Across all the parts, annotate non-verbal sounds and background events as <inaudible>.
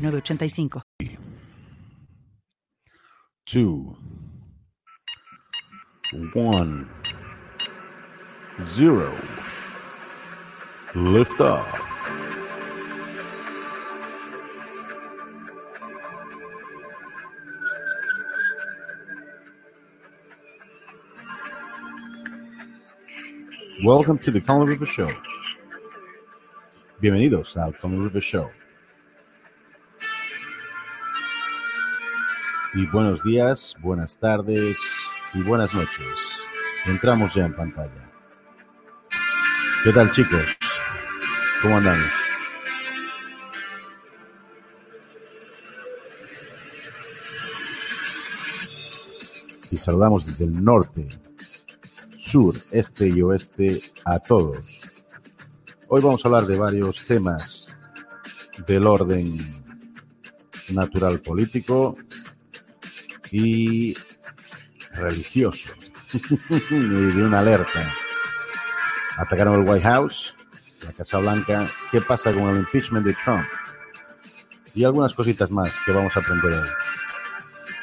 985. Two, one, zero. Lift off. Welcome to the Colin River Show. Bienvenidos al Colin River Show. Y buenos días, buenas tardes y buenas noches. Entramos ya en pantalla. ¿Qué tal chicos? ¿Cómo andamos? Y saludamos desde el norte, sur, este y oeste a todos. Hoy vamos a hablar de varios temas del orden natural político, y religioso <laughs> y de una alerta. Atacaron el White House, la Casa Blanca. ¿Qué pasa con el impeachment de Trump? Y algunas cositas más que vamos a aprender hoy.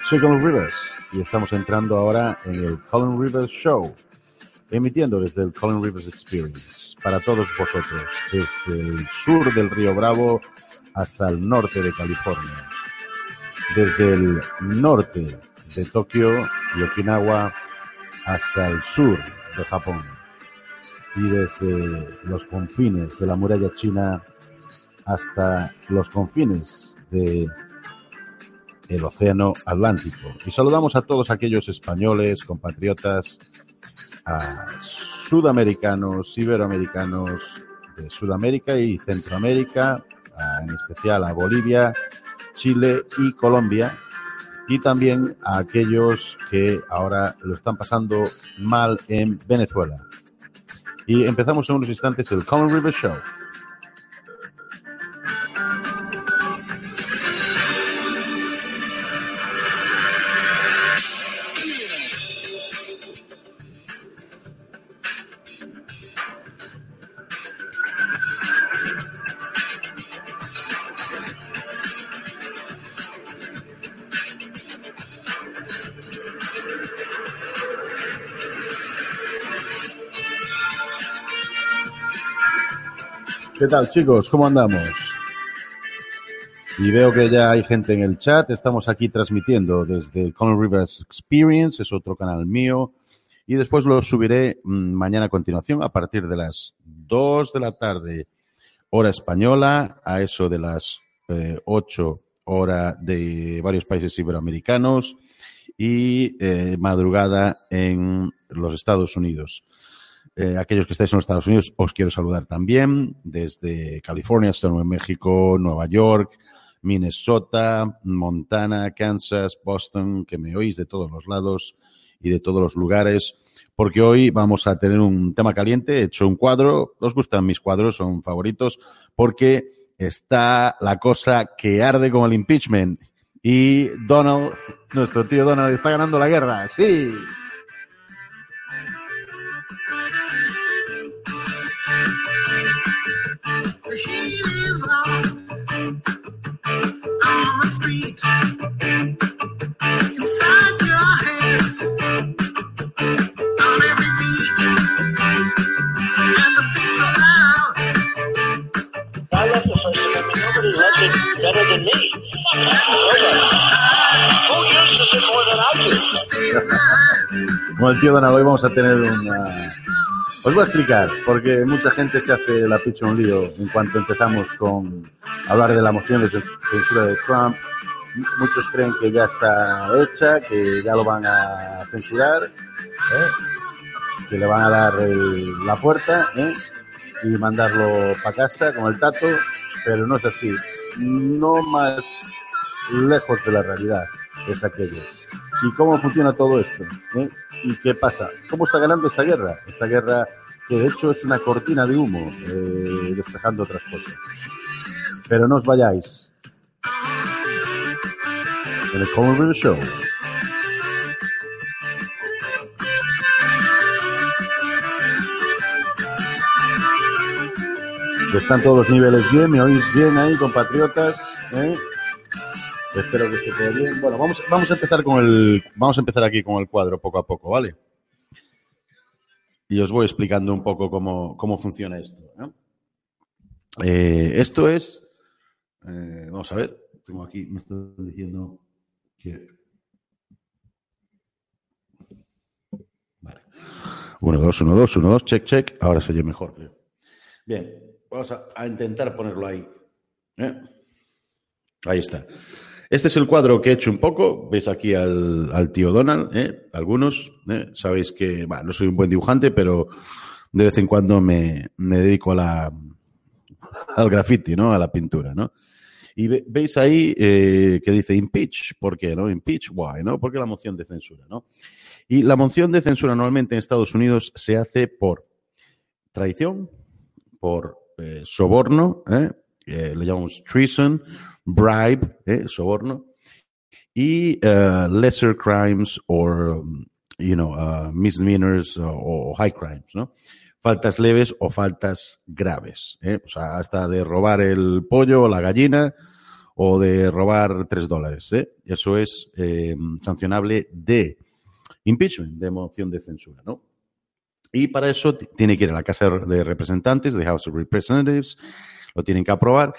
Soy Colin Rivers y estamos entrando ahora en el Colin Rivers Show, emitiendo desde el Colin Rivers Experience para todos vosotros, desde el sur del Río Bravo hasta el norte de California desde el norte de Tokio y Okinawa hasta el sur de Japón y desde los confines de la muralla china hasta los confines de el océano Atlántico. Y saludamos a todos aquellos españoles, compatriotas, a sudamericanos, iberoamericanos de Sudamérica y Centroamérica, en especial a Bolivia, Chile y Colombia, y también a aquellos que ahora lo están pasando mal en Venezuela. Y empezamos en unos instantes el Common River Show. ¿Qué tal chicos? ¿Cómo andamos? Y veo que ya hay gente en el chat. Estamos aquí transmitiendo desde Conor Rivers Experience, es otro canal mío. Y después lo subiré mm, mañana a continuación a partir de las 2 de la tarde, hora española, a eso de las eh, 8 hora de varios países iberoamericanos y eh, madrugada en los Estados Unidos. Eh, aquellos que estáis en los Estados Unidos, os quiero saludar también desde California hasta Nuevo México, Nueva York, Minnesota, Montana, Kansas, Boston, que me oís de todos los lados y de todos los lugares, porque hoy vamos a tener un tema caliente. He hecho un cuadro, os gustan mis cuadros, son favoritos, porque está la cosa que arde con el impeachment. Y Donald, nuestro tío Donald, está ganando la guerra. Sí. Como el tío Donald, hoy vamos a tener una... Os voy a explicar, porque mucha gente se hace la picha un lío en cuanto empezamos con hablar de la moción de censura de Trump. Muchos creen que ya está hecha, que ya lo van a censurar, ¿eh? que le van a dar la puerta ¿eh? y mandarlo para casa con el tato, pero no es así. no más lejos de la realidad es aquello. ¿Y cómo funciona todo esto? ¿Eh? ¿Y qué pasa? ¿Cómo está ganando esta guerra? Esta guerra que de hecho es una cortina de humo, eh, despejando otras cosas. Pero no os vayáis. En el Common Show. Están todos los niveles bien, me oís bien ahí, compatriotas. ¿Eh? Espero que esté todo bien. Bueno, vamos, a empezar con el, vamos a empezar aquí con el cuadro poco a poco, ¿vale? Y os voy explicando un poco cómo, cómo funciona esto. Eh, esto es, eh, vamos a ver, tengo aquí, me están diciendo que Vale. 1, 2, 1, 2, 1, 2, check, check. Ahora se oye mejor, creo. Bien, vamos a, a intentar ponerlo ahí. ¿eh? Ahí está. Este es el cuadro que he hecho un poco. Veis aquí al, tío Donald, ¿eh? algunos. ¿eh? Sabéis que, bueno, no soy un buen dibujante, pero de vez en cuando me, dedico a la, al graffiti, ¿no? A la pintura, ¿no? Y ve, veis ahí eh, que dice impeach. ¿Por qué? ¿No? Impeach, why? ¿No? Porque la moción de censura, ¿no? Y la moción de censura normalmente en Estados Unidos se hace por traición, por eh, soborno, le llamamos treason, bribe, eh, soborno, y uh, lesser crimes or, you know, uh, misdemeanors o high crimes, ¿no? Faltas leves o faltas graves, ¿eh? o sea, hasta de robar el pollo o la gallina o de robar tres dólares, ¿eh? Eso es eh, sancionable de impeachment, de moción de censura, ¿no? Y para eso tiene que ir a la Casa de Representantes, de House of Representatives, lo tienen que aprobar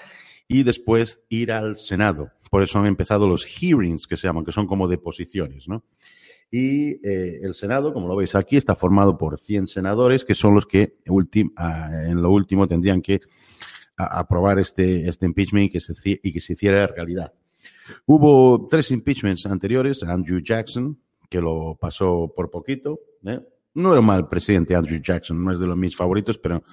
y después ir al Senado. Por eso han empezado los hearings, que se llaman, que son como deposiciones, ¿no? Y eh, el Senado, como lo veis aquí, está formado por 100 senadores, que son los que en lo último tendrían que aprobar este, este impeachment y que, se, y que se hiciera realidad. Hubo tres impeachments anteriores, Andrew Jackson, que lo pasó por poquito. ¿eh? No era mal presidente Andrew Jackson, no es de los mis favoritos, pero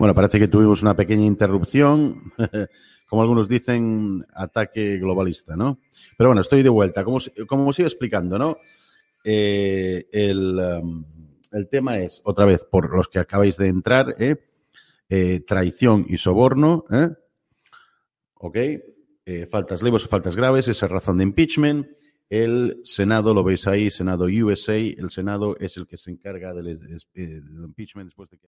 Bueno, parece que tuvimos una pequeña interrupción, <laughs> como algunos dicen, ataque globalista, ¿no? Pero bueno, estoy de vuelta. Como, como os iba explicando, ¿no? Eh, el, um, el, tema es, otra vez, por los que acabáis de entrar, ¿eh? Eh, traición y soborno, ¿eh? ¿ok? Faltas leves o faltas graves, esa razón de impeachment. El Senado, lo veis ahí, Senado USA, el Senado es el que se encarga del impeachment después de que...